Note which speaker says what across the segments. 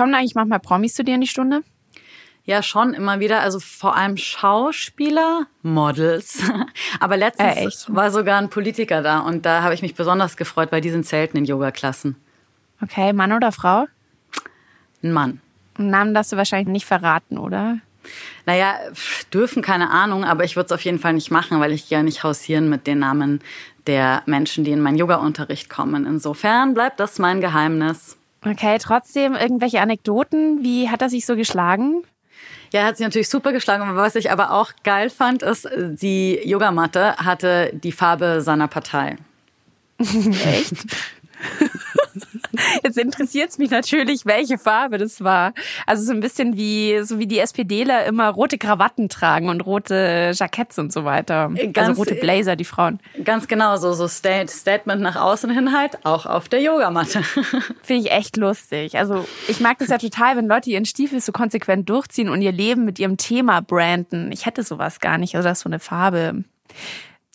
Speaker 1: Kommen eigentlich manchmal Promis zu dir in die Stunde?
Speaker 2: Ja, schon immer wieder. Also vor allem Schauspieler, Models. Aber letztens äh, war sogar ein Politiker da und da habe ich mich besonders gefreut, weil die sind selten in Yoga-Klassen.
Speaker 1: Okay, Mann oder Frau?
Speaker 2: Ein Mann.
Speaker 1: Namen darfst du wahrscheinlich nicht verraten, oder?
Speaker 2: Naja, dürfen keine Ahnung, aber ich würde es auf jeden Fall nicht machen, weil ich gerne nicht hausieren mit den Namen der Menschen, die in meinen Yoga-Unterricht kommen. Insofern bleibt das mein Geheimnis.
Speaker 1: Okay, trotzdem irgendwelche Anekdoten. Wie hat er sich so geschlagen?
Speaker 2: Ja, er hat sich natürlich super geschlagen. Was ich aber auch geil fand, ist, die Yogamatte hatte die Farbe seiner Partei.
Speaker 1: Echt? Jetzt interessiert es mich natürlich, welche Farbe das war. Also so ein bisschen wie so wie die SPDler immer rote Krawatten tragen und rote Jacketts und so weiter. Also ganz, also rote Blazer, die Frauen.
Speaker 2: Ganz genau, so so Statement nach außen hin halt, auch auf der Yogamatte.
Speaker 1: Finde ich echt lustig. Also ich mag das ja total, wenn Leute ihren Stiefel so konsequent durchziehen und ihr Leben mit ihrem Thema branden. Ich hätte sowas gar nicht, also das ist so eine Farbe.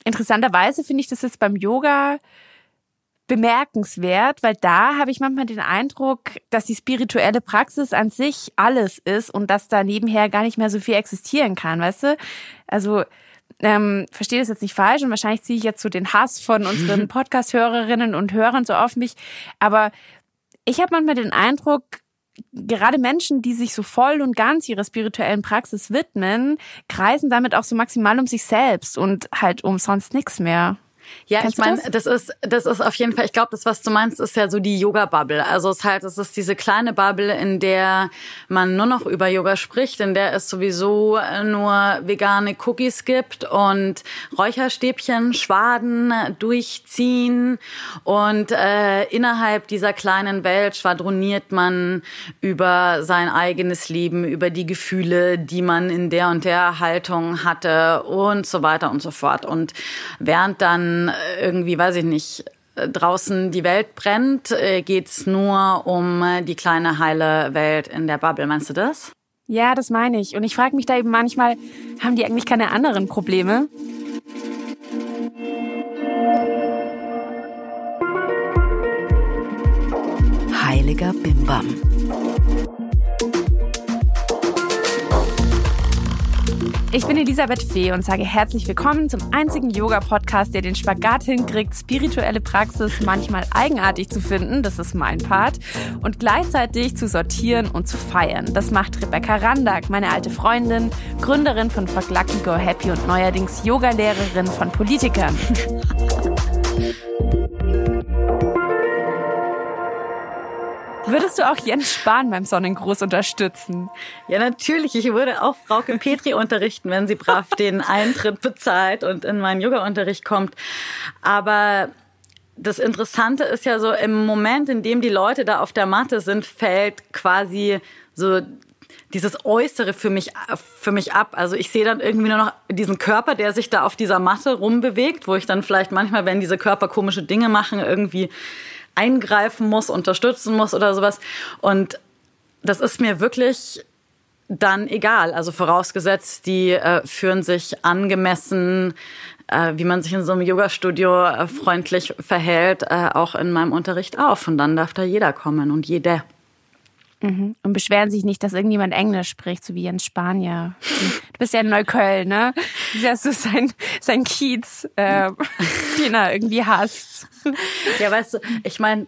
Speaker 1: Interessanterweise finde ich das jetzt beim Yoga bemerkenswert, weil da habe ich manchmal den Eindruck, dass die spirituelle Praxis an sich alles ist und dass da nebenher gar nicht mehr so viel existieren kann, weißt du? Also ähm, verstehe das jetzt nicht falsch und wahrscheinlich ziehe ich jetzt so den Hass von unseren Podcast-Hörerinnen und Hörern so auf mich, aber ich habe manchmal den Eindruck, gerade Menschen, die sich so voll und ganz ihrer spirituellen Praxis widmen, kreisen damit auch so maximal um sich selbst und halt um sonst nichts mehr.
Speaker 2: Ja, Kennst ich meine, das? das? ist das ist auf jeden Fall, ich glaube, das was du meinst, ist ja so die Yoga Bubble. Also es ist halt es ist diese kleine Bubble, in der man nur noch über Yoga spricht, in der es sowieso nur vegane Cookies gibt und Räucherstäbchen, Schwaden durchziehen und äh, innerhalb dieser kleinen Welt schwadroniert man über sein eigenes Leben, über die Gefühle, die man in der und der Haltung hatte und so weiter und so fort. Und während dann irgendwie, weiß ich nicht, draußen die Welt brennt, äh, geht's nur um die kleine heile Welt in der Bubble. Meinst du das?
Speaker 1: Ja, das meine ich. Und ich frage mich da eben manchmal, haben die eigentlich keine anderen Probleme?
Speaker 3: Heiliger Bimbam.
Speaker 1: Ich bin Elisabeth Fee und sage herzlich willkommen zum einzigen Yoga-Podcast, der den Spagat hinkriegt, spirituelle Praxis manchmal eigenartig zu finden, das ist mein Part, und gleichzeitig zu sortieren und zu feiern. Das macht Rebecca Randak, meine alte Freundin, Gründerin von Fuck Go Happy und neuerdings Yogalehrerin von Politikern. Würdest du auch Jens Spahn beim Sonnengruß unterstützen?
Speaker 2: Ja, natürlich. Ich würde auch Frauke Petri unterrichten, wenn sie brav den Eintritt bezahlt und in meinen Yoga-Unterricht kommt. Aber das Interessante ist ja so, im Moment, in dem die Leute da auf der Matte sind, fällt quasi so dieses Äußere für mich, für mich ab. Also ich sehe dann irgendwie nur noch diesen Körper, der sich da auf dieser Matte rumbewegt, wo ich dann vielleicht manchmal, wenn diese Körper komische Dinge machen, irgendwie eingreifen muss, unterstützen muss oder sowas. Und das ist mir wirklich dann egal. Also vorausgesetzt, die äh, führen sich angemessen, äh, wie man sich in so einem Yoga-Studio äh, freundlich verhält, äh, auch in meinem Unterricht auf. Und dann darf da jeder kommen und jede.
Speaker 1: Mhm. Und beschweren sich nicht, dass irgendjemand Englisch spricht, so wie Jens Spanier. Du bist ja in Neukölln, ne? Das ist ja so sein, sein Kiez, äh, den er irgendwie hasst.
Speaker 2: Ja, weißt du, ich meine,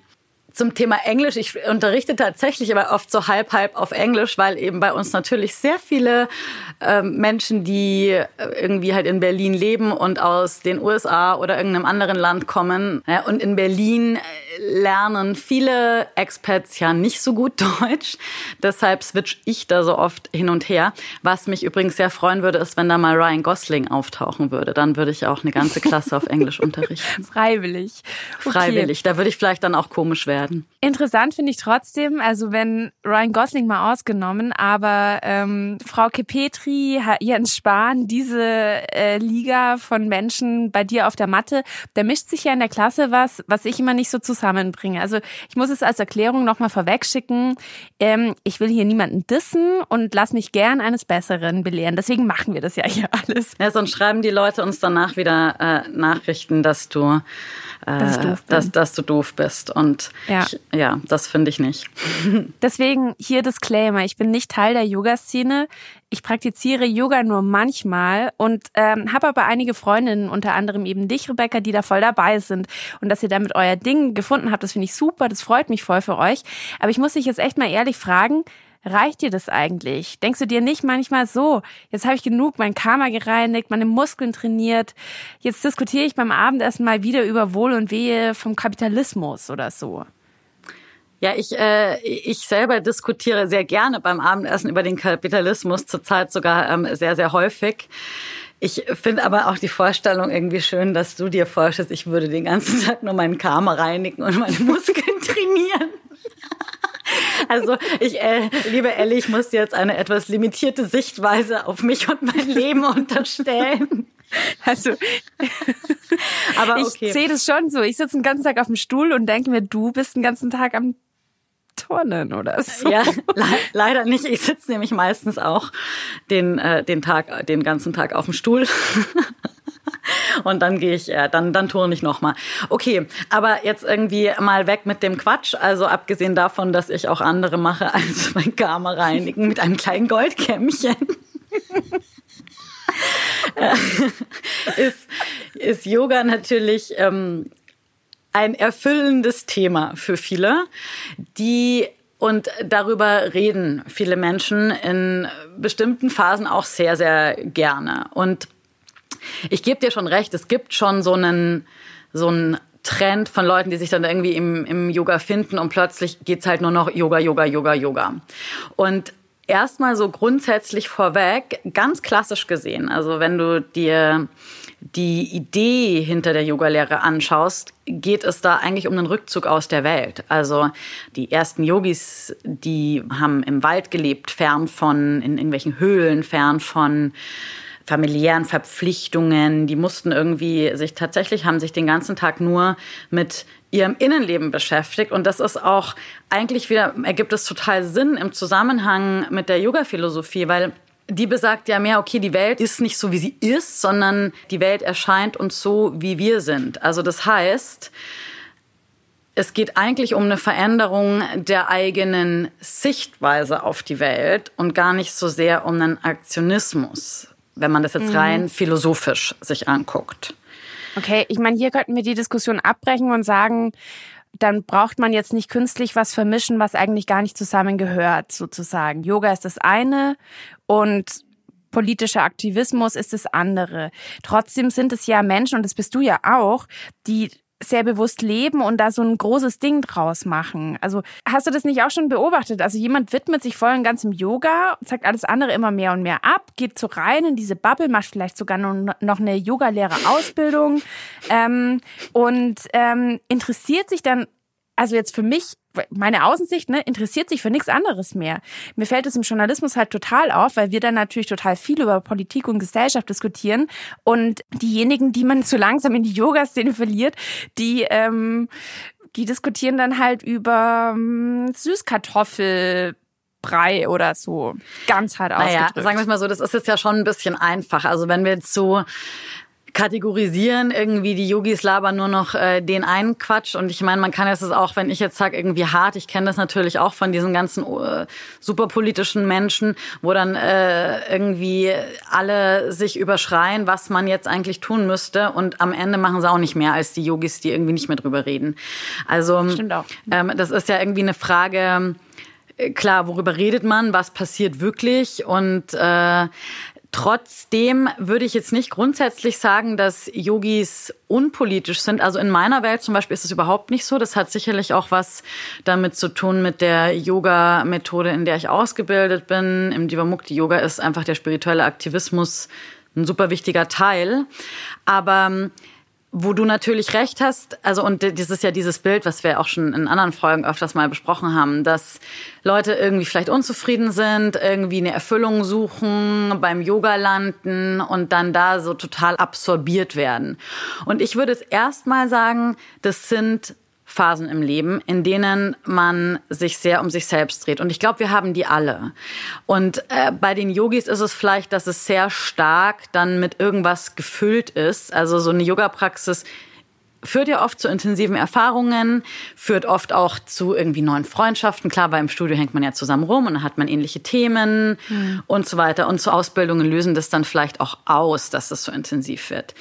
Speaker 2: zum Thema Englisch. Ich unterrichte tatsächlich aber oft so halb halb auf Englisch, weil eben bei uns natürlich sehr viele ähm, Menschen, die äh, irgendwie halt in Berlin leben und aus den USA oder irgendeinem anderen Land kommen. Ja, und in Berlin äh, lernen viele Expats ja nicht so gut Deutsch. Deshalb switch ich da so oft hin und her. Was mich übrigens sehr freuen würde, ist, wenn da mal Ryan Gosling auftauchen würde. Dann würde ich auch eine ganze Klasse auf Englisch unterrichten.
Speaker 1: Freiwillig.
Speaker 2: Okay. Freiwillig. Da würde ich vielleicht dann auch komisch werden werden.
Speaker 1: Interessant finde ich trotzdem, also wenn Ryan Gosling mal ausgenommen, aber ähm, Frau Kepetri, Jens Spahn, diese äh, Liga von Menschen bei dir auf der Matte, da mischt sich ja in der Klasse was, was ich immer nicht so zu zusammenbringe. Also ich muss es als Erklärung nochmal vorwegschicken. Ähm, ich will hier niemanden dissen und lass mich gern eines Besseren belehren. Deswegen machen wir das ja hier alles.
Speaker 2: Ja, sonst schreiben die Leute uns danach wieder äh, Nachrichten, dass du dass, äh, dass, dass, du doof bist. Und ja, ich, ja das finde ich nicht.
Speaker 1: Deswegen hier Disclaimer. Ich bin nicht Teil der Yoga-Szene. Ich praktiziere Yoga nur manchmal und ähm, habe aber einige Freundinnen, unter anderem eben dich, Rebecca, die da voll dabei sind. Und dass ihr damit euer Ding gefunden habt, das finde ich super. Das freut mich voll für euch. Aber ich muss dich jetzt echt mal ehrlich fragen, Reicht dir das eigentlich? Denkst du dir nicht manchmal so, jetzt habe ich genug mein Karma gereinigt, meine Muskeln trainiert, jetzt diskutiere ich beim Abendessen mal wieder über Wohl und Wehe vom Kapitalismus oder so?
Speaker 2: Ja, ich, äh, ich selber diskutiere sehr gerne beim Abendessen über den Kapitalismus, zurzeit sogar ähm, sehr, sehr häufig. Ich finde aber auch die Vorstellung irgendwie schön, dass du dir vorstellst, ich würde den ganzen Tag nur meinen Karma reinigen und meine Muskeln trainieren. Also ich, äh, liebe Ellie, ich muss jetzt eine etwas limitierte Sichtweise auf mich und mein Leben unterstellen.
Speaker 1: Also, aber okay. ich sehe das schon so. Ich sitze den ganzen Tag auf dem Stuhl und denke mir, du bist den ganzen Tag am Turnen oder so.
Speaker 2: Ja, le leider nicht. Ich sitze nämlich meistens auch den, äh, den Tag, den ganzen Tag auf dem Stuhl. Und dann gehe ich, äh, dann, dann turne ich nochmal. Okay, aber jetzt irgendwie mal weg mit dem Quatsch. Also abgesehen davon, dass ich auch andere mache als mein Karma reinigen mit einem kleinen Goldkämmchen. Äh, ist, ist Yoga natürlich ähm, ein erfüllendes Thema für viele, die und darüber reden viele Menschen in bestimmten Phasen auch sehr, sehr gerne. Und ich gebe dir schon recht, es gibt schon so einen, so einen Trend von Leuten, die sich dann irgendwie im, im Yoga finden und plötzlich geht's halt nur noch Yoga, Yoga, Yoga, Yoga. Und erstmal so grundsätzlich vorweg, ganz klassisch gesehen, also wenn du dir die Idee hinter der Yogalehre anschaust, geht es da eigentlich um den Rückzug aus der Welt. Also die ersten Yogis, die haben im Wald gelebt, fern von, in irgendwelchen Höhlen, fern von familiären Verpflichtungen. Die mussten irgendwie sich tatsächlich, haben sich den ganzen Tag nur mit ihrem Innenleben beschäftigt. Und das ist auch eigentlich wieder, ergibt es total Sinn im Zusammenhang mit der Yoga-Philosophie, weil die besagt ja mehr, okay, die Welt ist nicht so, wie sie ist, sondern die Welt erscheint uns so, wie wir sind. Also das heißt, es geht eigentlich um eine Veränderung der eigenen Sichtweise auf die Welt und gar nicht so sehr um einen Aktionismus wenn man das jetzt rein mhm. philosophisch sich anguckt.
Speaker 1: Okay, ich meine, hier könnten wir die Diskussion abbrechen und sagen, dann braucht man jetzt nicht künstlich was vermischen, was eigentlich gar nicht zusammengehört, sozusagen. Yoga ist das eine und politischer Aktivismus ist das andere. Trotzdem sind es ja Menschen, und das bist du ja auch, die sehr bewusst leben und da so ein großes Ding draus machen. Also hast du das nicht auch schon beobachtet? Also jemand widmet sich voll und ganz im Yoga, zeigt alles andere immer mehr und mehr ab, geht so rein in diese Bubble, macht vielleicht sogar noch eine Yoga-Lehre-Ausbildung ähm, und ähm, interessiert sich dann also jetzt für mich, meine Außensicht, ne, interessiert sich für nichts anderes mehr. Mir fällt es im Journalismus halt total auf, weil wir dann natürlich total viel über Politik und Gesellschaft diskutieren. Und diejenigen, die man zu langsam in die Yoga-Szene verliert, die, ähm, die diskutieren dann halt über ähm, Süßkartoffel. Brei oder so. Ganz hart naja, ausgedrückt.
Speaker 2: sagen wir es mal so, das ist jetzt ja schon ein bisschen einfach. Also wenn wir jetzt so kategorisieren. Irgendwie die Yogis labern nur noch äh, den einen Quatsch. Und ich meine, man kann es auch, wenn ich jetzt sage, irgendwie hart, ich kenne das natürlich auch von diesen ganzen äh, superpolitischen Menschen, wo dann äh, irgendwie alle sich überschreien, was man jetzt eigentlich tun müsste. Und am Ende machen sie auch nicht mehr als die Yogis, die irgendwie nicht mehr drüber reden. Also. Ähm, das ist ja irgendwie eine Frage, äh, klar, worüber redet man, was passiert wirklich und äh, Trotzdem würde ich jetzt nicht grundsätzlich sagen, dass Yogis unpolitisch sind. Also in meiner Welt zum Beispiel ist es überhaupt nicht so. Das hat sicherlich auch was damit zu tun mit der Yoga-Methode, in der ich ausgebildet bin. Im Divamukti Yoga ist einfach der spirituelle Aktivismus ein super wichtiger Teil. Aber wo du natürlich recht hast, also und das ist ja dieses Bild, was wir auch schon in anderen Folgen öfters mal besprochen haben, dass Leute irgendwie vielleicht unzufrieden sind, irgendwie eine Erfüllung suchen, beim Yoga landen und dann da so total absorbiert werden. Und ich würde es erstmal sagen, das sind Phasen im Leben, in denen man sich sehr um sich selbst dreht. Und ich glaube, wir haben die alle. Und äh, bei den Yogis ist es vielleicht, dass es sehr stark dann mit irgendwas gefüllt ist. Also so eine Yoga-Praxis führt ja oft zu intensiven Erfahrungen, führt oft auch zu irgendwie neuen Freundschaften. Klar, weil im Studio hängt man ja zusammen rum und dann hat man ähnliche Themen mhm. und so weiter. Und zu Ausbildungen lösen das dann vielleicht auch aus, dass das so intensiv wird.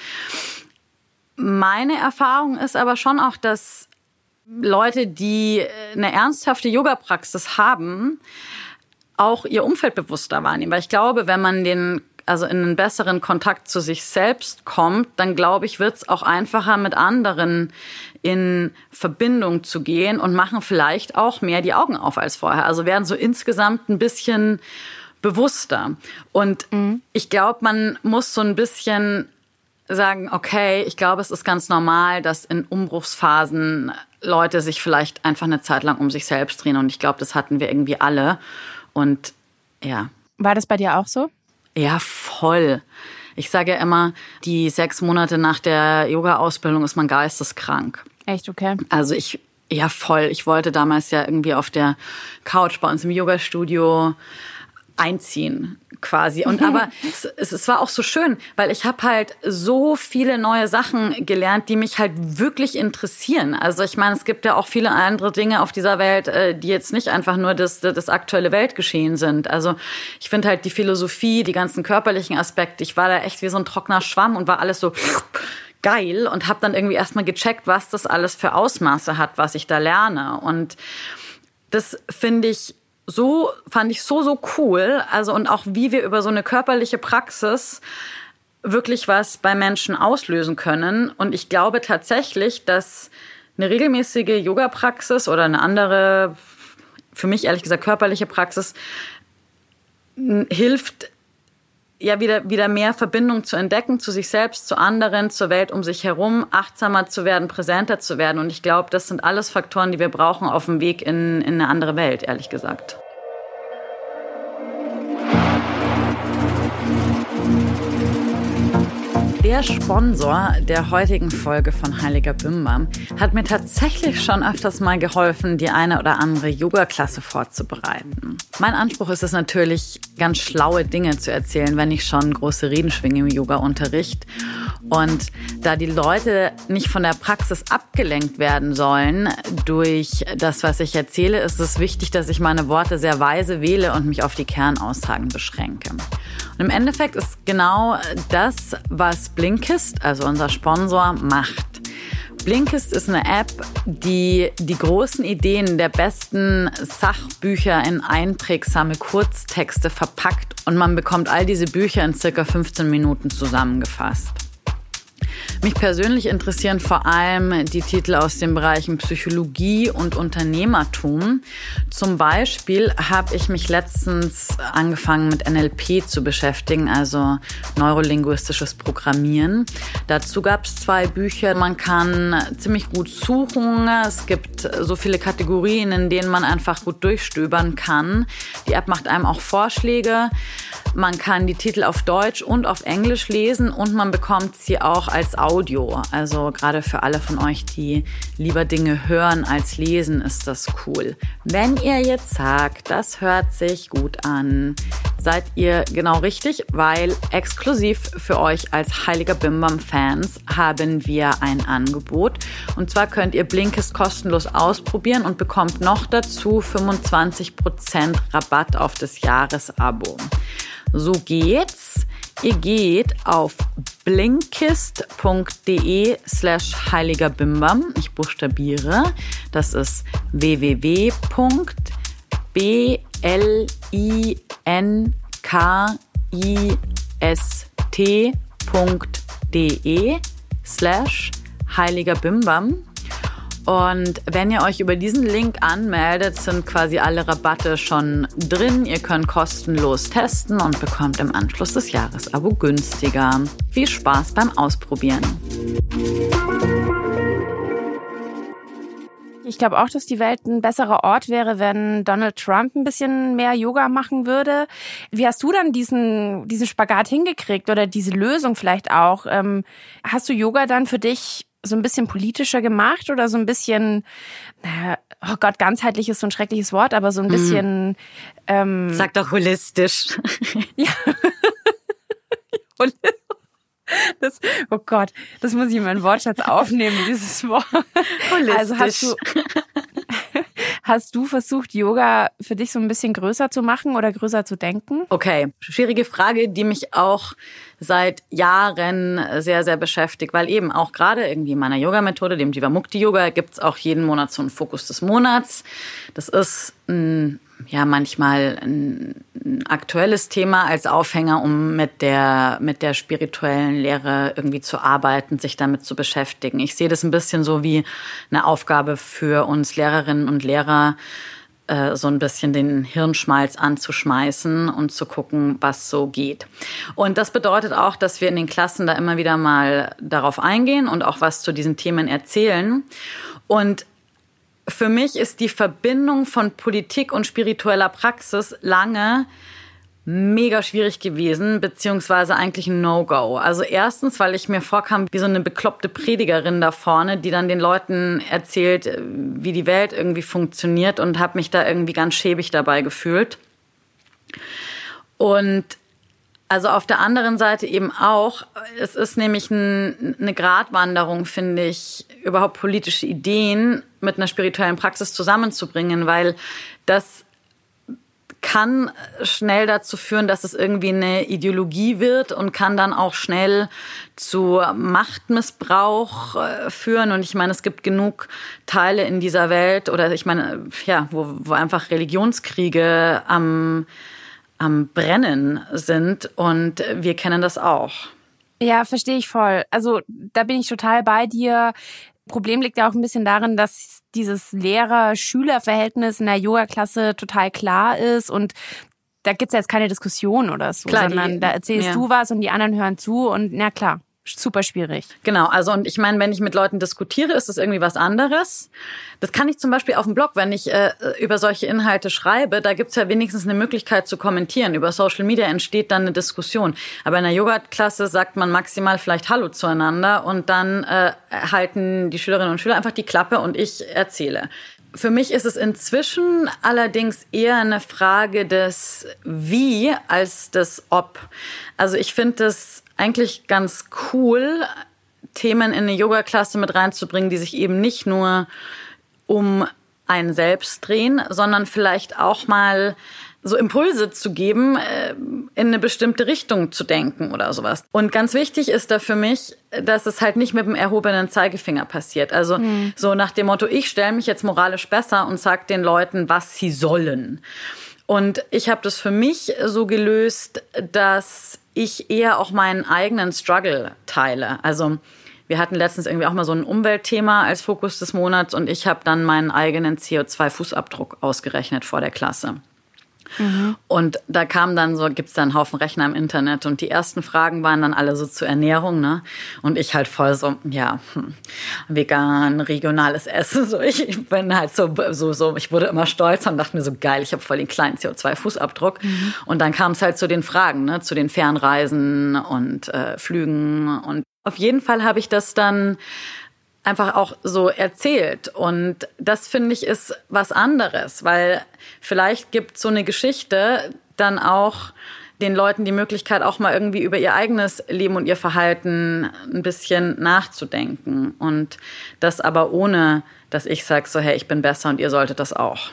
Speaker 2: Meine Erfahrung ist aber schon auch, dass Leute, die eine ernsthafte Yoga-Praxis haben, auch ihr Umfeld bewusster wahrnehmen. Weil ich glaube, wenn man den also in einen besseren Kontakt zu sich selbst kommt, dann glaube ich, wird es auch einfacher mit anderen in Verbindung zu gehen und machen vielleicht auch mehr die Augen auf als vorher. Also werden so insgesamt ein bisschen bewusster. Und mhm. ich glaube, man muss so ein bisschen sagen, okay, ich glaube, es ist ganz normal, dass in Umbruchsphasen Leute sich vielleicht einfach eine Zeit lang um sich selbst drehen. Und ich glaube, das hatten wir irgendwie alle. Und ja.
Speaker 1: War das bei dir auch so?
Speaker 2: Ja, voll. Ich sage ja immer, die sechs Monate nach der Yoga-Ausbildung ist man geisteskrank.
Speaker 1: Echt, okay.
Speaker 2: Also ich, ja, voll. Ich wollte damals ja irgendwie auf der Couch bei uns im Yoga-Studio einziehen quasi. Und aber es, es war auch so schön, weil ich habe halt so viele neue Sachen gelernt, die mich halt wirklich interessieren. Also ich meine, es gibt ja auch viele andere Dinge auf dieser Welt, äh, die jetzt nicht einfach nur das, das aktuelle Weltgeschehen sind. Also ich finde halt die Philosophie, die ganzen körperlichen Aspekte, ich war da echt wie so ein trockener Schwamm und war alles so geil und habe dann irgendwie erstmal gecheckt, was das alles für Ausmaße hat, was ich da lerne. Und das finde ich so, fand ich so, so cool. Also, und auch wie wir über so eine körperliche Praxis wirklich was bei Menschen auslösen können. Und ich glaube tatsächlich, dass eine regelmäßige Yoga-Praxis oder eine andere, für mich ehrlich gesagt körperliche Praxis, hilft, ja wieder, wieder mehr Verbindung zu entdecken zu sich selbst, zu anderen, zur Welt um sich herum, achtsamer zu werden, präsenter zu werden. Und ich glaube, das sind alles Faktoren, die wir brauchen auf dem Weg in, in eine andere Welt, ehrlich gesagt. Der Sponsor der heutigen Folge von Heiliger Bimbam hat mir tatsächlich schon öfters mal geholfen, die eine oder andere Yoga-Klasse vorzubereiten. Mein Anspruch ist es natürlich, ganz schlaue Dinge zu erzählen, wenn ich schon große Reden schwinge im Yoga-Unterricht. Und da die Leute nicht von der Praxis abgelenkt werden sollen durch das, was ich erzähle, ist es wichtig, dass ich meine Worte sehr weise wähle und mich auf die Kernaussagen beschränke. Und im Endeffekt ist genau das, was Blinkist, also unser Sponsor, macht. Blinkist ist eine App, die die großen Ideen der besten Sachbücher in einprägsame Kurztexte verpackt und man bekommt all diese Bücher in circa 15 Minuten zusammengefasst. Mich persönlich interessieren vor allem die Titel aus den Bereichen Psychologie und Unternehmertum. Zum Beispiel habe ich mich letztens angefangen mit NLP zu beschäftigen, also neurolinguistisches Programmieren. Dazu gab es zwei Bücher. Man kann ziemlich gut suchen. Es gibt so viele Kategorien, in denen man einfach gut durchstöbern kann. Die App macht einem auch Vorschläge. Man kann die Titel auf Deutsch und auf Englisch lesen und man bekommt sie auch als Audio. Also gerade für alle von euch, die lieber Dinge hören als lesen, ist das cool. Wenn ihr jetzt sagt, das hört sich gut an, seid ihr genau richtig, weil exklusiv für euch als Heiliger Bimbam Fans haben wir ein Angebot. Und zwar könnt ihr Blinkist kostenlos ausprobieren und bekommt noch dazu 25% Rabatt auf das Jahresabo. So geht's. Ihr geht auf blinkist.de slash heiliger Bimbam. Ich buchstabiere. Das ist www.blinkist.de slash heiliger Bimbam. Und wenn ihr euch über diesen Link anmeldet, sind quasi alle Rabatte schon drin. Ihr könnt kostenlos testen und bekommt im Anschluss des Jahresabo günstiger. Viel Spaß beim Ausprobieren.
Speaker 1: Ich glaube auch, dass die Welt ein besserer Ort wäre, wenn Donald Trump ein bisschen mehr Yoga machen würde. Wie hast du dann diesen, diesen Spagat hingekriegt oder diese Lösung vielleicht auch? Ähm, hast du Yoga dann für dich so ein bisschen politischer gemacht oder so ein bisschen, naja, oh Gott, ganzheitlich ist so ein schreckliches Wort, aber so ein bisschen. Mhm.
Speaker 2: Ähm, Sag doch holistisch. ja.
Speaker 1: Das, oh Gott, das muss ich in meinen Wortschatz aufnehmen, dieses Wort. Holistisch. Also hast du, hast du versucht, Yoga für dich so ein bisschen größer zu machen oder größer zu denken?
Speaker 2: Okay, schwierige Frage, die mich auch seit Jahren sehr, sehr beschäftigt, weil eben auch gerade irgendwie in meiner Yoga-Methode, dem Jivamukti Yoga, gibt's auch jeden Monat so einen Fokus des Monats. Das ist ein ja manchmal ein, ein, aktuelles Thema als Aufhänger, um mit der mit der spirituellen Lehre irgendwie zu arbeiten, sich damit zu beschäftigen. Ich sehe das ein bisschen so wie eine Aufgabe für uns Lehrerinnen und Lehrer, äh, so ein bisschen den Hirnschmalz anzuschmeißen und zu gucken, was so geht. Und das bedeutet auch, dass wir in den Klassen da immer wieder mal darauf eingehen und auch was zu diesen Themen erzählen. Und für mich ist die Verbindung von Politik und spiritueller Praxis lange mega schwierig gewesen, beziehungsweise eigentlich ein No-Go. Also erstens, weil ich mir vorkam wie so eine bekloppte Predigerin da vorne, die dann den Leuten erzählt, wie die Welt irgendwie funktioniert und habe mich da irgendwie ganz schäbig dabei gefühlt. Und also auf der anderen Seite eben auch, es ist nämlich ein, eine Gratwanderung, finde ich, überhaupt politische Ideen mit einer spirituellen Praxis zusammenzubringen, weil das kann schnell dazu führen, dass es irgendwie eine Ideologie wird und kann dann auch schnell zu Machtmissbrauch äh, führen. Und ich meine, es gibt genug Teile in dieser Welt oder ich meine, ja, wo, wo einfach Religionskriege am am Brennen sind und wir kennen das auch.
Speaker 1: Ja, verstehe ich voll. Also da bin ich total bei dir. Problem liegt ja auch ein bisschen darin, dass dieses Lehrer-Schüler-Verhältnis in der Yoga-Klasse total klar ist und da gibt's ja jetzt keine Diskussion oder so, klar, sondern die, da erzählst ja. du was und die anderen hören zu und na klar super schwierig.
Speaker 2: Genau, also und ich meine, wenn ich mit Leuten diskutiere, ist das irgendwie was anderes. Das kann ich zum Beispiel auf dem Blog, wenn ich äh, über solche Inhalte schreibe, da gibt's ja wenigstens eine Möglichkeit zu kommentieren. Über Social Media entsteht dann eine Diskussion. Aber in einer Yoga-Klasse sagt man maximal vielleicht Hallo zueinander und dann äh, halten die Schülerinnen und Schüler einfach die Klappe und ich erzähle. Für mich ist es inzwischen allerdings eher eine Frage des Wie als des Ob. Also ich finde das eigentlich ganz cool, Themen in eine Yoga-Klasse mit reinzubringen, die sich eben nicht nur um einen selbst drehen, sondern vielleicht auch mal so Impulse zu geben, äh, in eine bestimmte Richtung zu denken oder sowas. Und ganz wichtig ist da für mich, dass es halt nicht mit dem erhobenen Zeigefinger passiert. Also mhm. so nach dem Motto, ich stelle mich jetzt moralisch besser und sag den Leuten, was sie sollen. Und ich habe das für mich so gelöst, dass ich eher auch meinen eigenen Struggle teile. Also wir hatten letztens irgendwie auch mal so ein Umweltthema als Fokus des Monats und ich habe dann meinen eigenen CO2-Fußabdruck ausgerechnet vor der Klasse. Mhm. Und da kam dann so, gibt's da einen Haufen Rechner im Internet und die ersten Fragen waren dann alle so zur Ernährung, ne? Und ich halt voll so, ja, hm, vegan, regionales Essen, so ich, ich bin halt so, so, so, ich wurde immer stolz und dachte mir so, geil, ich habe voll den kleinen CO2-Fußabdruck. Mhm. Und dann kam es halt zu den Fragen, ne? Zu den Fernreisen und äh, Flügen und auf jeden Fall habe ich das dann einfach auch so erzählt. Und das finde ich ist was anderes, weil vielleicht gibt so eine Geschichte dann auch den Leuten die Möglichkeit, auch mal irgendwie über ihr eigenes Leben und ihr Verhalten ein bisschen nachzudenken. Und das aber ohne, dass ich sage, so, hey, ich bin besser und ihr solltet das auch.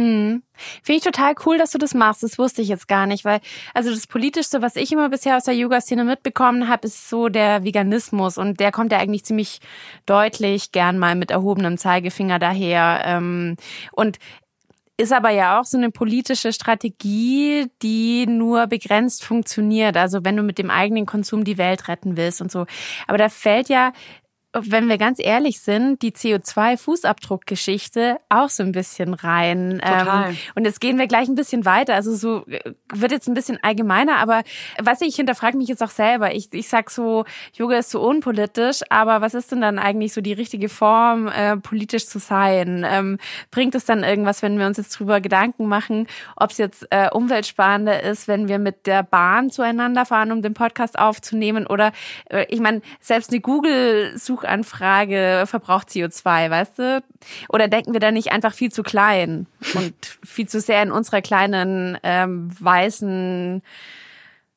Speaker 1: Mhm. Finde ich total cool, dass du das machst. Das wusste ich jetzt gar nicht, weil also das Politischste, was ich immer bisher aus der Yoga-Szene mitbekommen habe, ist so der Veganismus und der kommt ja eigentlich ziemlich deutlich gern mal mit erhobenem Zeigefinger daher. Ähm, und ist aber ja auch so eine politische Strategie, die nur begrenzt funktioniert. Also wenn du mit dem eigenen Konsum die Welt retten willst und so. Aber da fällt ja wenn wir ganz ehrlich sind, die CO2-Fußabdruckgeschichte auch so ein bisschen rein.
Speaker 2: Total.
Speaker 1: Ähm, und jetzt gehen wir gleich ein bisschen weiter. Also so äh, wird jetzt ein bisschen allgemeiner, aber was ich hinterfrage mich jetzt auch selber. Ich, ich sag so, Yoga ist so unpolitisch, aber was ist denn dann eigentlich so die richtige Form, äh, politisch zu sein? Ähm, bringt es dann irgendwas, wenn wir uns jetzt drüber Gedanken machen, ob es jetzt äh, umweltsparender ist, wenn wir mit der Bahn zueinander fahren, um den Podcast aufzunehmen? Oder äh, ich meine, selbst eine Google-Suche Suchanfrage verbraucht CO2, weißt du? Oder denken wir da nicht einfach viel zu klein und viel zu sehr in unserer kleinen ähm, weißen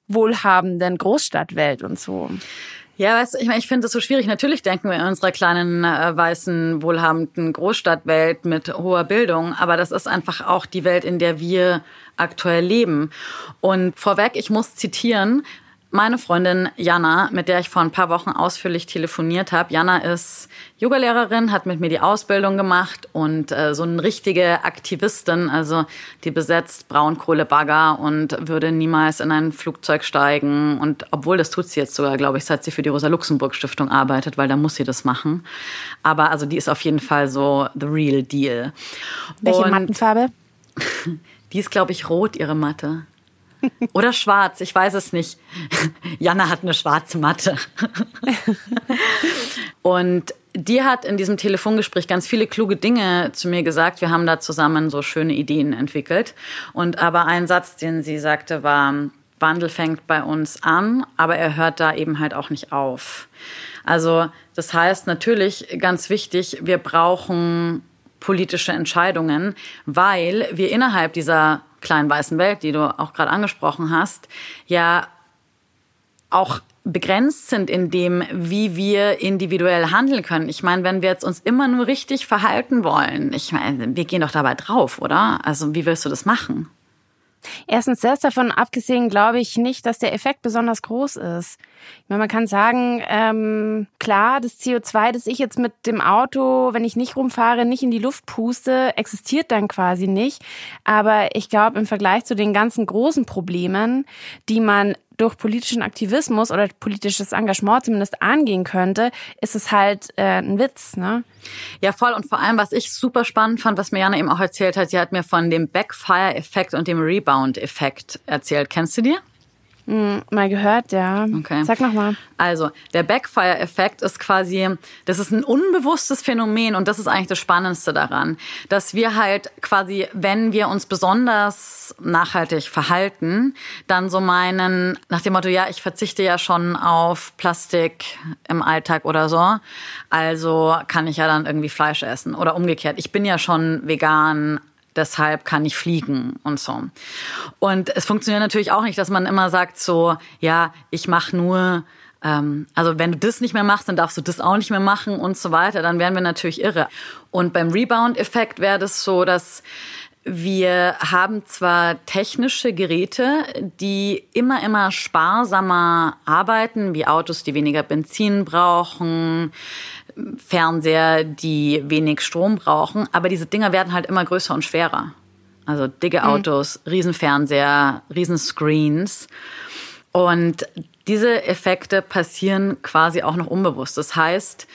Speaker 1: wohlhabenden Großstadtwelt und so?
Speaker 2: Ja, weißt du, ich meine, ich finde es so schwierig. Natürlich denken wir in unserer kleinen, äh, weißen, wohlhabenden Großstadtwelt mit hoher Bildung, aber das ist einfach auch die Welt, in der wir aktuell leben. Und vorweg, ich muss zitieren, meine Freundin Jana, mit der ich vor ein paar Wochen ausführlich telefoniert habe. Jana ist Yogalehrerin, hat mit mir die Ausbildung gemacht und äh, so eine richtige Aktivistin, also die besetzt Braunkohlebagger und würde niemals in ein Flugzeug steigen. Und obwohl das tut sie jetzt sogar, glaube ich, seit sie für die Rosa-Luxemburg-Stiftung arbeitet, weil da muss sie das machen. Aber also die ist auf jeden Fall so the real deal.
Speaker 1: Welche und Mattenfarbe?
Speaker 2: Die ist, glaube ich, rot, ihre Matte. Oder schwarz, ich weiß es nicht. Jana hat eine schwarze Matte. Und die hat in diesem Telefongespräch ganz viele kluge Dinge zu mir gesagt. Wir haben da zusammen so schöne Ideen entwickelt. Und aber ein Satz, den sie sagte, war, Wandel fängt bei uns an, aber er hört da eben halt auch nicht auf. Also das heißt natürlich ganz wichtig, wir brauchen politische Entscheidungen, weil wir innerhalb dieser kleinen weißen Welt, die du auch gerade angesprochen hast, ja auch begrenzt sind in dem, wie wir individuell handeln können. Ich meine, wenn wir jetzt uns immer nur richtig verhalten wollen, ich meine, wir gehen doch dabei drauf, oder? Also wie willst du das machen?
Speaker 1: Erstens das davon abgesehen glaube ich nicht, dass der Effekt besonders groß ist. Ich meine, man kann sagen, ähm, klar, das CO2, das ich jetzt mit dem Auto, wenn ich nicht rumfahre, nicht in die Luft puste, existiert dann quasi nicht. Aber ich glaube, im Vergleich zu den ganzen großen Problemen, die man durch politischen Aktivismus oder politisches Engagement zumindest angehen könnte, ist es halt äh, ein Witz. Ne?
Speaker 2: Ja, voll. Und vor allem, was ich super spannend fand, was Mirjana eben auch erzählt hat, sie hat mir von dem Backfire-Effekt und dem Rebound-Effekt erzählt. Kennst du dir?
Speaker 1: Hm, mal gehört, ja. Okay. Sag nochmal.
Speaker 2: Also, der Backfire-Effekt ist quasi, das ist ein unbewusstes Phänomen und das ist eigentlich das Spannendste daran, dass wir halt quasi, wenn wir uns besonders nachhaltig verhalten, dann so meinen, nach dem Motto, ja, ich verzichte ja schon auf Plastik im Alltag oder so, also kann ich ja dann irgendwie Fleisch essen oder umgekehrt. Ich bin ja schon vegan, deshalb kann ich fliegen und so. Und es funktioniert natürlich auch nicht, dass man immer sagt so, ja, ich mache nur ähm, also wenn du das nicht mehr machst, dann darfst du das auch nicht mehr machen und so weiter, dann wären wir natürlich irre. Und beim Rebound-Effekt wäre das so, dass wir haben zwar technische Geräte, die immer, immer sparsamer arbeiten, wie Autos, die weniger Benzin brauchen, Fernseher, die wenig Strom brauchen, aber diese Dinger werden halt immer größer und schwerer. Also dicke mhm. Autos, mhm. Riesenfernseher, Riesenscreens. Und diese Effekte passieren quasi auch noch unbewusst. Das heißt,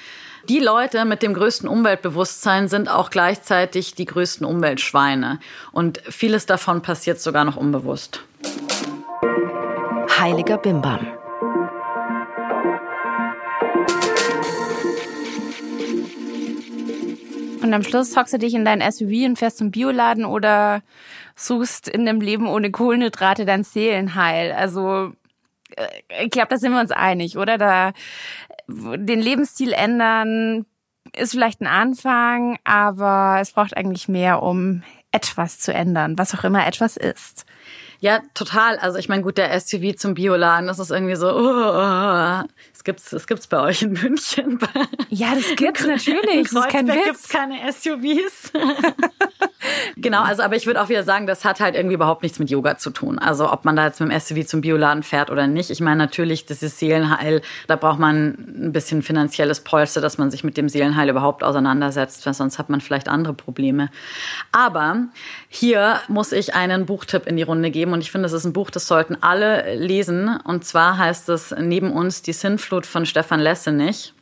Speaker 2: die Leute mit dem größten Umweltbewusstsein sind auch gleichzeitig die größten Umweltschweine. Und vieles davon passiert sogar noch unbewusst.
Speaker 3: Heiliger Bimbam.
Speaker 1: Und am Schluss hockst du dich in dein SUV und fährst zum Bioladen oder suchst in dem Leben ohne Kohlenhydrate dein Seelenheil. Also äh, ich glaube, da sind wir uns einig, oder? Da den Lebensstil ändern ist vielleicht ein Anfang, aber es braucht eigentlich mehr, um etwas zu ändern, was auch immer etwas ist.
Speaker 2: Ja, total. Also ich meine, gut, der SUV zum Bioladen, das ist irgendwie so, oh, das gibt's, das gibt's bei euch in München.
Speaker 1: Ja, das gibt's natürlich.
Speaker 2: das ist kein Witz. gibt's keine SUVs. genau, also aber ich würde auch wieder sagen, das hat halt irgendwie überhaupt nichts mit Yoga zu tun. Also ob man da jetzt mit dem SUV zum Bioladen fährt oder nicht. Ich meine, natürlich, das ist Seelenheil, da braucht man ein bisschen finanzielles Polster, dass man sich mit dem Seelenheil überhaupt auseinandersetzt, weil sonst hat man vielleicht andere Probleme. Aber hier muss ich einen Buchtipp in die Runde geben und ich finde, das ist ein Buch, das sollten alle lesen. Und zwar heißt es Neben uns die Sinnflut von Stefan Lessenich.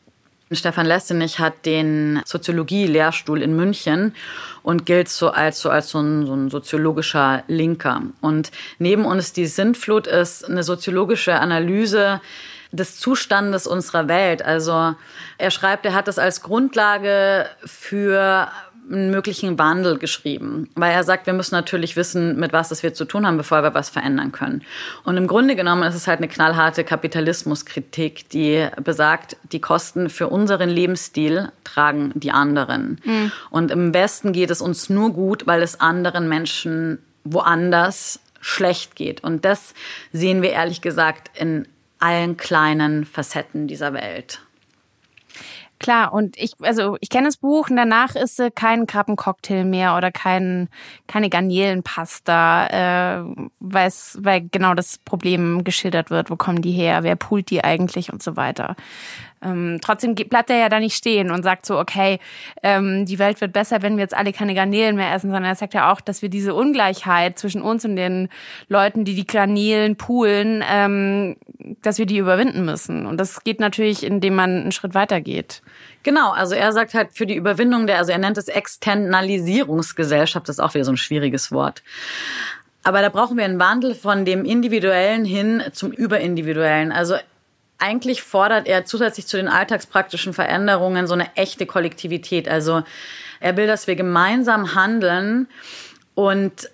Speaker 2: Stefan Lessenich hat den Soziologie-Lehrstuhl in München und gilt so als so, als so ein, so ein soziologischer Linker. Und neben uns die Sintflut ist eine soziologische Analyse des Zustandes unserer Welt. Also er schreibt, er hat das als Grundlage für einen möglichen Wandel geschrieben, weil er sagt, wir müssen natürlich wissen, mit was es wir zu tun haben, bevor wir was verändern können. Und im Grunde genommen ist es halt eine knallharte Kapitalismuskritik, die besagt, die Kosten für unseren Lebensstil tragen die anderen. Mhm. Und im Westen geht es uns nur gut, weil es anderen Menschen woanders schlecht geht. Und das sehen wir ehrlich gesagt in allen kleinen Facetten dieser Welt.
Speaker 1: Klar, und ich, also ich kenne das Buch und danach ist äh, kein Krabbencocktail mehr oder kein, keine Garnelenpasta, äh, weil genau das Problem geschildert wird, wo kommen die her, wer poolt die eigentlich und so weiter. Ähm, trotzdem bleibt er ja da nicht stehen und sagt so, okay, ähm, die Welt wird besser, wenn wir jetzt alle keine Garnelen mehr essen, sondern er sagt ja auch, dass wir diese Ungleichheit zwischen uns und den Leuten, die die Garnelen poolen, ähm, dass wir die überwinden müssen. Und das geht natürlich, indem man einen Schritt weiter geht.
Speaker 2: Genau, also er sagt halt für die Überwindung der, also er nennt es Externalisierungsgesellschaft, das ist auch wieder so ein schwieriges Wort. Aber da brauchen wir einen Wandel von dem Individuellen hin zum Überindividuellen. Also eigentlich fordert er zusätzlich zu den alltagspraktischen Veränderungen so eine echte Kollektivität. Also er will, dass wir gemeinsam handeln und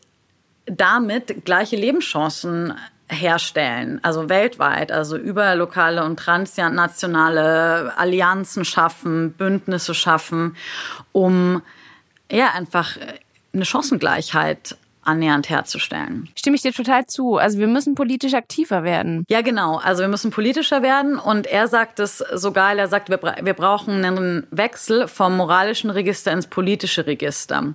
Speaker 2: damit gleiche Lebenschancen herstellen, also weltweit, also über lokale und transnationale Allianzen schaffen, Bündnisse schaffen, um ja einfach eine Chancengleichheit annähernd herzustellen.
Speaker 1: Stimme ich dir total zu. Also wir müssen politisch aktiver werden.
Speaker 2: Ja, genau. Also wir müssen politischer werden und er sagt es so geil. Er sagt, wir, wir brauchen einen Wechsel vom moralischen Register ins politische Register.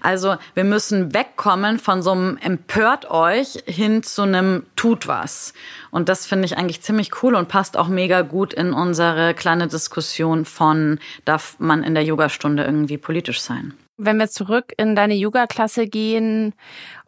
Speaker 2: Also wir müssen wegkommen von so einem empört euch hin zu einem tut was. Und das finde ich eigentlich ziemlich cool und passt auch mega gut in unsere kleine Diskussion von, darf man in der Yogastunde irgendwie politisch sein?
Speaker 1: Wenn wir zurück in deine Yoga-Klasse gehen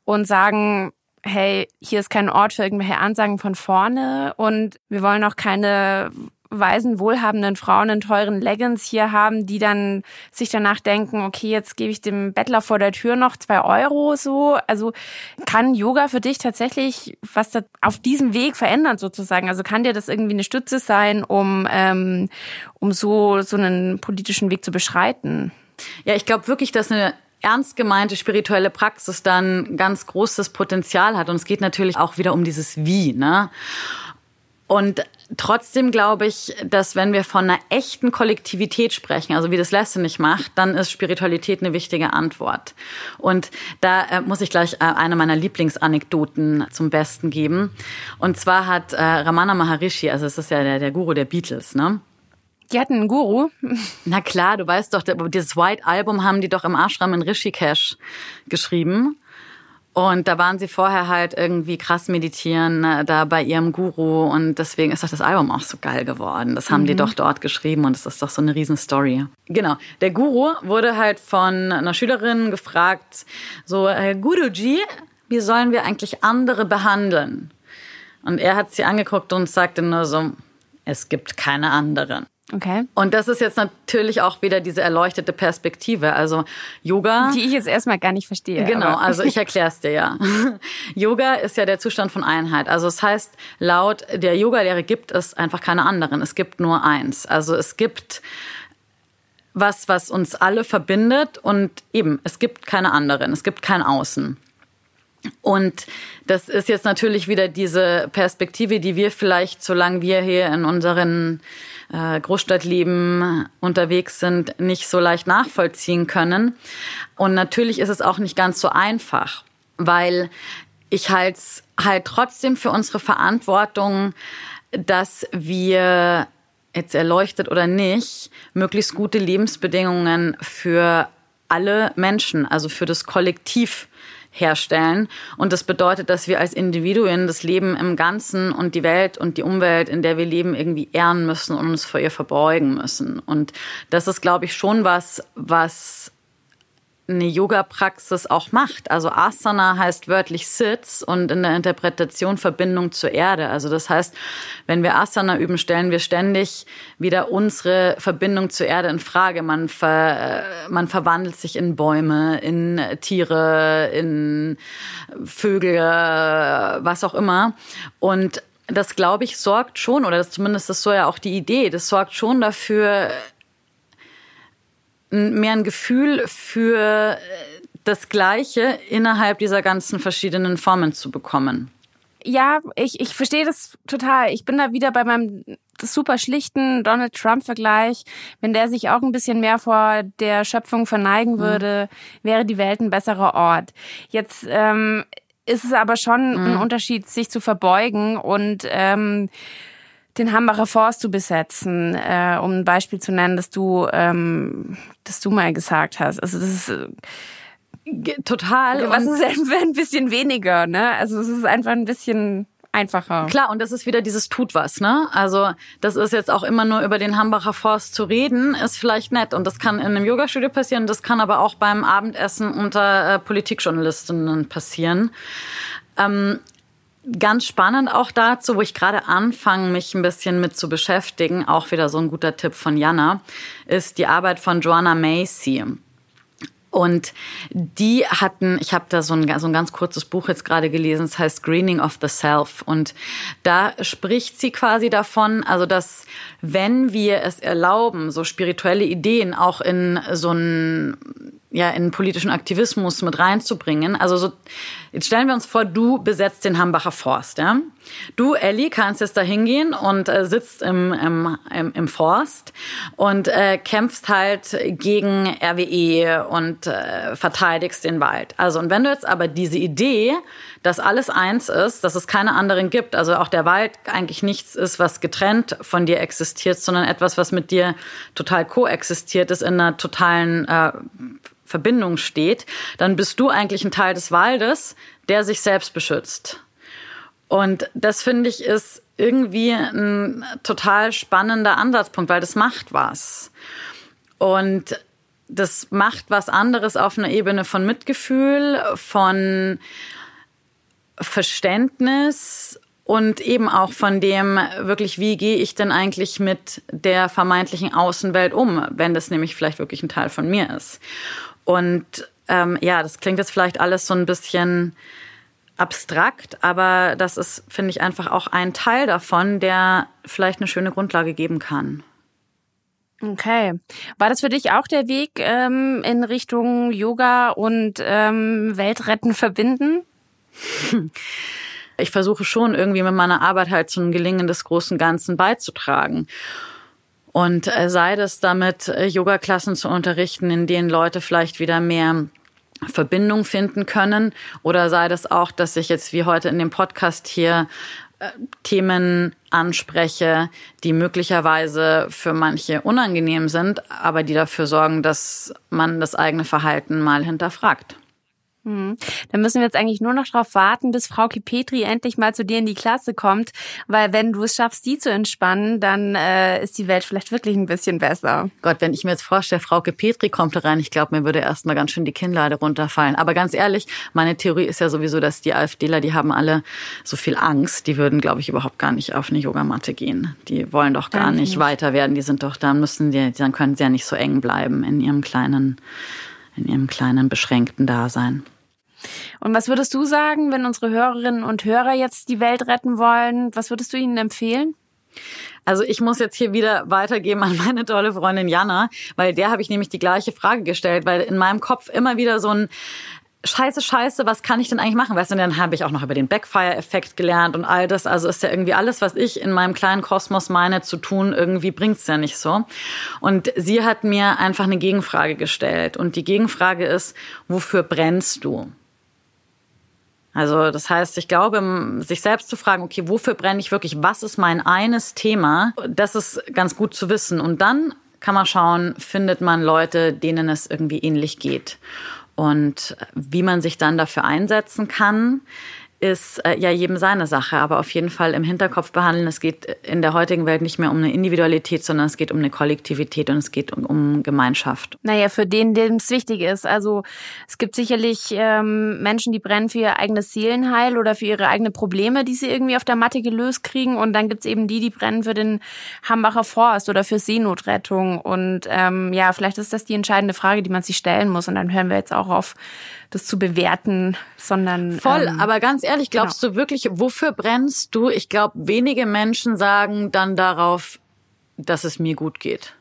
Speaker 1: und sagen, hey, hier ist kein Ort für irgendwelche Ansagen von vorne und wir wollen auch keine weisen, wohlhabenden Frauen in teuren Leggings hier haben, die dann sich danach denken, okay, jetzt gebe ich dem Bettler vor der Tür noch zwei Euro so. Also kann Yoga für dich tatsächlich was da auf diesem Weg verändern sozusagen? Also kann dir das irgendwie eine Stütze sein, um, ähm, um so, so einen politischen Weg zu beschreiten?
Speaker 2: Ja, ich glaube wirklich, dass eine ernst gemeinte spirituelle Praxis dann ganz großes Potenzial hat. Und es geht natürlich auch wieder um dieses Wie, ne? Und trotzdem glaube ich, dass wenn wir von einer echten Kollektivität sprechen, also wie das Lesse nicht macht, dann ist Spiritualität eine wichtige Antwort. Und da äh, muss ich gleich äh, eine meiner Lieblingsanekdoten zum Besten geben. Und zwar hat äh, Ramana Maharishi, also es ist ja der, der Guru der Beatles, ne?
Speaker 1: Die hatten einen Guru.
Speaker 2: Na klar, du weißt doch, dieses White Album haben die doch im Ashram in Rishikesh geschrieben. Und da waren sie vorher halt irgendwie krass meditieren, äh, da bei ihrem Guru. Und deswegen ist doch das Album auch so geil geworden. Das haben mhm. die doch dort geschrieben und es ist doch so eine Riesenstory. Genau. Der Guru wurde halt von einer Schülerin gefragt, so, äh, Guruji, wie sollen wir eigentlich andere behandeln? Und er hat sie angeguckt und sagte nur so, es gibt keine anderen.
Speaker 1: Okay.
Speaker 2: Und das ist jetzt natürlich auch wieder diese erleuchtete Perspektive. Also Yoga.
Speaker 1: Die ich jetzt erstmal gar nicht verstehe.
Speaker 2: Genau, also ich erkläre es dir ja. Yoga ist ja der Zustand von Einheit. Also es das heißt, laut der Yoga-Lehre gibt es einfach keine anderen. Es gibt nur eins. Also es gibt was, was uns alle verbindet und eben, es gibt keine anderen. Es gibt kein Außen. Und das ist jetzt natürlich wieder diese Perspektive, die wir vielleicht, solange wir hier in unseren äh, Großstadtleben unterwegs sind, nicht so leicht nachvollziehen können. Und natürlich ist es auch nicht ganz so einfach, weil ich halt, halt trotzdem für unsere Verantwortung, dass wir jetzt erleuchtet oder nicht, möglichst gute Lebensbedingungen für alle Menschen, also für das Kollektiv herstellen. Und das bedeutet, dass wir als Individuen das Leben im Ganzen und die Welt und die Umwelt, in der wir leben, irgendwie ehren müssen und uns vor ihr verbeugen müssen. Und das ist, glaube ich, schon was, was eine Yoga-Praxis auch macht. Also Asana heißt wörtlich Sitz und in der Interpretation Verbindung zur Erde. Also das heißt, wenn wir Asana üben, stellen wir ständig wieder unsere Verbindung zur Erde in Frage. Man, ver, man verwandelt sich in Bäume, in Tiere, in Vögel, was auch immer. Und das, glaube ich, sorgt schon, oder das, zumindest ist so ja auch die Idee, das sorgt schon dafür, mehr ein Gefühl für äh, das Gleiche innerhalb dieser ganzen verschiedenen Formen zu bekommen.
Speaker 1: Ja, ich, ich verstehe das total. Ich bin da wieder bei meinem super schlichten Donald Trump-Vergleich. Wenn der sich auch ein bisschen mehr vor der Schöpfung verneigen mhm. würde, mhm. wäre die Welt ein besserer Ort. Jetzt ähm, ist es aber schon mhm. ein Unterschied, sich zu verbeugen und ähm, den Hambacher Forst zu besetzen, äh, um ein Beispiel zu nennen, dass du, ähm, dass du mal gesagt hast. Also das ist äh,
Speaker 2: Total.
Speaker 1: Was ist ein bisschen weniger, ne? Also es ist einfach ein bisschen einfacher.
Speaker 2: Klar, und das ist wieder dieses tut was, ne? Also das ist jetzt auch immer nur über den Hambacher Forst zu reden, ist vielleicht nett. Und das kann in einem Yogastudio passieren, das kann aber auch beim Abendessen unter äh, Politikjournalistinnen passieren. Ähm, ganz spannend auch dazu, wo ich gerade anfange, mich ein bisschen mit zu beschäftigen, auch wieder so ein guter Tipp von Jana, ist die Arbeit von Joanna Macy. Und die hatten, ich habe da so ein, so ein ganz kurzes Buch jetzt gerade gelesen, es heißt Greening of the Self. Und da spricht sie quasi davon, also dass wenn wir es erlauben, so spirituelle Ideen auch in so ein ja, in politischen Aktivismus mit reinzubringen. Also so, jetzt stellen wir uns vor, du besetzt den Hambacher Forst. Ja? Du, Ellie, kannst jetzt da hingehen und äh, sitzt im, im, im, im Forst und äh, kämpfst halt gegen RWE und äh, verteidigst den Wald. Also und wenn du jetzt aber diese Idee, dass alles eins ist, dass es keine anderen gibt, also auch der Wald eigentlich nichts ist, was getrennt von dir existiert, sondern etwas, was mit dir total koexistiert ist in einer totalen äh, Verbindung steht, dann bist du eigentlich ein Teil des Waldes, der sich selbst beschützt. Und das finde ich ist irgendwie ein total spannender Ansatzpunkt, weil das macht was. Und das macht was anderes auf einer Ebene von Mitgefühl, von Verständnis und eben auch von dem wirklich, wie gehe ich denn eigentlich mit der vermeintlichen Außenwelt um, wenn das nämlich vielleicht wirklich ein Teil von mir ist. Und ähm, ja, das klingt jetzt vielleicht alles so ein bisschen abstrakt, aber das ist, finde ich, einfach auch ein Teil davon, der vielleicht eine schöne Grundlage geben kann.
Speaker 1: Okay. War das für dich auch der Weg ähm, in Richtung Yoga und ähm, Weltretten verbinden?
Speaker 2: Ich versuche schon irgendwie mit meiner Arbeit halt zum Gelingen des großen Ganzen beizutragen. Und äh, sei das damit, äh, Yoga-Klassen zu unterrichten, in denen Leute vielleicht wieder mehr Verbindung finden können, oder sei das auch, dass ich jetzt wie heute in dem Podcast hier äh, Themen anspreche, die möglicherweise für manche unangenehm sind, aber die dafür sorgen, dass man das eigene Verhalten mal hinterfragt.
Speaker 1: Hm. Dann müssen wir jetzt eigentlich nur noch darauf warten, bis Frau Kipetri endlich mal zu dir in die Klasse kommt, weil wenn du es schaffst, die zu entspannen, dann äh, ist die Welt vielleicht wirklich ein bisschen besser.
Speaker 2: Gott, wenn ich mir jetzt vorstelle, Frau Kipetri kommt da rein, ich glaube, mir würde erst mal ganz schön die Kinnlade runterfallen. Aber ganz ehrlich, meine Theorie ist ja sowieso, dass die AfDler, die haben alle so viel Angst, die würden, glaube ich, überhaupt gar nicht auf eine Yogamatte gehen. Die wollen doch gar nicht, nicht weiter werden, die sind doch, dann müssen die, dann können sie ja nicht so eng bleiben in ihrem kleinen in ihrem kleinen beschränkten Dasein.
Speaker 1: Und was würdest du sagen, wenn unsere Hörerinnen und Hörer jetzt die Welt retten wollen? Was würdest du ihnen empfehlen?
Speaker 2: Also ich muss jetzt hier wieder weitergeben an meine tolle Freundin Jana, weil der habe ich nämlich die gleiche Frage gestellt, weil in meinem Kopf immer wieder so ein Scheiße, Scheiße, was kann ich denn eigentlich machen? Weißt du, und dann habe ich auch noch über den Backfire-Effekt gelernt und all das. Also ist ja irgendwie alles, was ich in meinem kleinen Kosmos meine zu tun, irgendwie bringt's ja nicht so. Und sie hat mir einfach eine Gegenfrage gestellt. Und die Gegenfrage ist, wofür brennst du? Also das heißt, ich glaube, sich selbst zu fragen, okay, wofür brenne ich wirklich? Was ist mein eines Thema? Das ist ganz gut zu wissen. Und dann kann man schauen, findet man Leute, denen es irgendwie ähnlich geht. Und wie man sich dann dafür einsetzen kann, ist äh, ja jedem seine Sache, aber auf jeden Fall im Hinterkopf behandeln. Es geht in der heutigen Welt nicht mehr um eine Individualität, sondern es geht um eine Kollektivität und es geht um, um Gemeinschaft.
Speaker 1: Naja, für den, dem es wichtig ist. Also es gibt sicherlich ähm, Menschen, die brennen für ihr eigenes Seelenheil oder für ihre eigenen Probleme, die sie irgendwie auf der Matte gelöst kriegen. Und dann gibt's eben die, die brennen für den Hambacher Forst oder für Seenotrettung. Und ähm, ja, vielleicht ist das die entscheidende Frage, die man sich stellen muss. Und dann hören wir jetzt auch auf das zu bewerten, sondern.
Speaker 2: Voll, ähm, aber ganz ehrlich, glaubst genau. du wirklich, wofür brennst du? Ich glaube, wenige Menschen sagen dann darauf, dass es mir gut geht.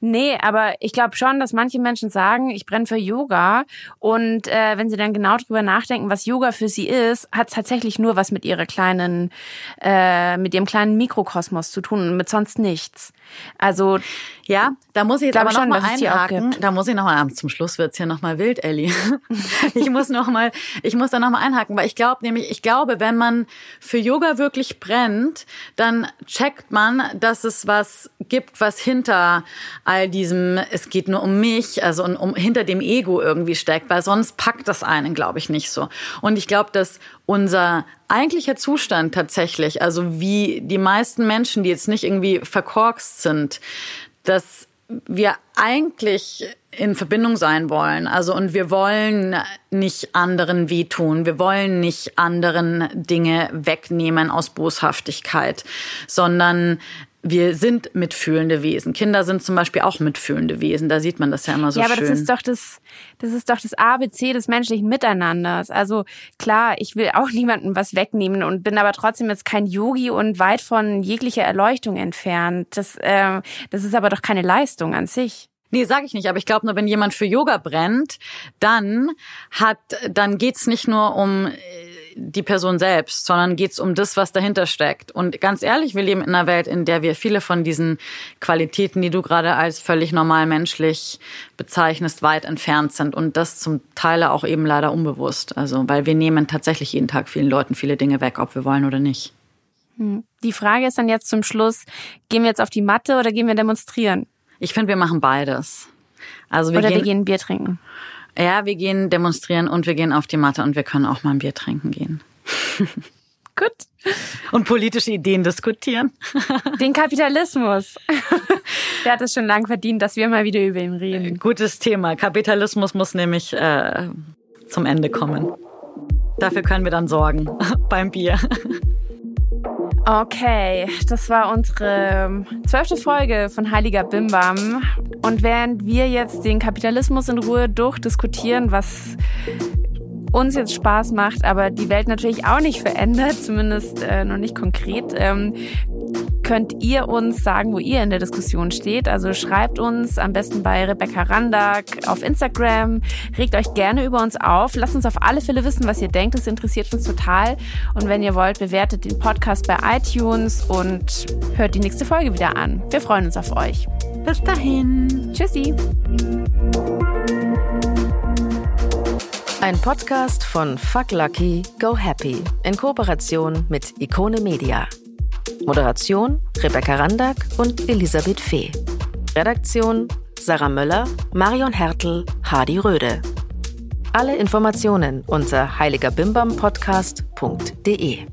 Speaker 1: Nee, aber ich glaube schon, dass manche Menschen sagen, ich brenne für Yoga. Und äh, wenn sie dann genau drüber nachdenken, was Yoga für sie ist, hat es tatsächlich nur was mit ihrer kleinen, äh, mit ihrem kleinen Mikrokosmos zu tun und mit sonst nichts. Also
Speaker 2: ja, da muss ich jetzt aber
Speaker 1: schon,
Speaker 2: noch mal
Speaker 1: dass es die auch
Speaker 2: einhaken. Da muss ich noch mal zum Schluss wird's hier noch mal wild, Ellie. ich muss noch mal, ich muss da noch mal einhaken, weil ich glaube nämlich, ich glaube, wenn man für Yoga wirklich brennt, dann checkt man, dass es was gibt, was hinter all diesem, es geht nur um mich, also um, um hinter dem Ego irgendwie steckt, weil sonst packt das einen, glaube ich, nicht so. Und ich glaube, dass unser eigentlicher Zustand tatsächlich, also wie die meisten Menschen, die jetzt nicht irgendwie verkorkst sind, dass wir eigentlich in Verbindung sein wollen. Also und wir wollen nicht anderen wehtun. Wir wollen nicht anderen Dinge wegnehmen aus Boshaftigkeit, sondern wir sind mitfühlende Wesen. Kinder sind zum Beispiel auch mitfühlende Wesen. Da sieht man das ja immer so
Speaker 1: ja, aber
Speaker 2: schön.
Speaker 1: das ist doch das, das ist doch das ABC des menschlichen Miteinanders. Also klar, ich will auch niemandem was wegnehmen und bin aber trotzdem jetzt kein Yogi und weit von jeglicher Erleuchtung entfernt. Das, äh, das ist aber doch keine Leistung an sich.
Speaker 2: Nee, sage ich nicht, aber ich glaube nur, wenn jemand für Yoga brennt, dann hat, dann geht's nicht nur um äh, die Person selbst, sondern geht's um das, was dahinter steckt. Und ganz ehrlich, wir leben in einer Welt, in der wir viele von diesen Qualitäten, die du gerade als völlig normal menschlich bezeichnest, weit entfernt sind. Und das zum Teil auch eben leider unbewusst. Also, weil wir nehmen tatsächlich jeden Tag vielen Leuten viele Dinge weg, ob wir wollen oder nicht.
Speaker 1: Die Frage ist dann jetzt zum Schluss, gehen wir jetzt auf die Matte oder gehen wir demonstrieren?
Speaker 2: Ich finde, wir machen beides. Also wir
Speaker 1: Oder
Speaker 2: gehen,
Speaker 1: wir gehen Bier trinken?
Speaker 2: Ja, wir gehen demonstrieren und wir gehen auf die Matte und wir können auch mal ein Bier trinken gehen.
Speaker 1: Gut.
Speaker 2: Und politische Ideen diskutieren.
Speaker 1: Den Kapitalismus. Der hat es schon lange verdient, dass wir mal wieder über ihn reden.
Speaker 2: Gutes Thema. Kapitalismus muss nämlich äh, zum Ende kommen. Dafür können wir dann sorgen beim Bier.
Speaker 1: Okay, das war unsere zwölfte Folge von Heiliger Bimbam. Und während wir jetzt den Kapitalismus in Ruhe durchdiskutieren, was uns jetzt Spaß macht, aber die Welt natürlich auch nicht verändert, zumindest äh, noch nicht konkret, ähm, könnt ihr uns sagen, wo ihr in der Diskussion steht. Also schreibt uns am besten bei Rebecca Randack auf Instagram. Regt euch gerne über uns auf. Lasst uns auf alle Fälle wissen, was ihr denkt. Das interessiert uns total. Und wenn ihr wollt, bewertet den Podcast bei iTunes und hört die nächste Folge wieder an. Wir freuen uns auf euch.
Speaker 2: Bis dahin.
Speaker 1: Tschüssi.
Speaker 3: Ein Podcast von Fuck Lucky, Go Happy in Kooperation mit Ikone Media. Moderation Rebecca Randack und Elisabeth Fee. Redaktion Sarah Möller, Marion Hertel, Hardy Röde. Alle Informationen unter heiligerbimbampodcast.de.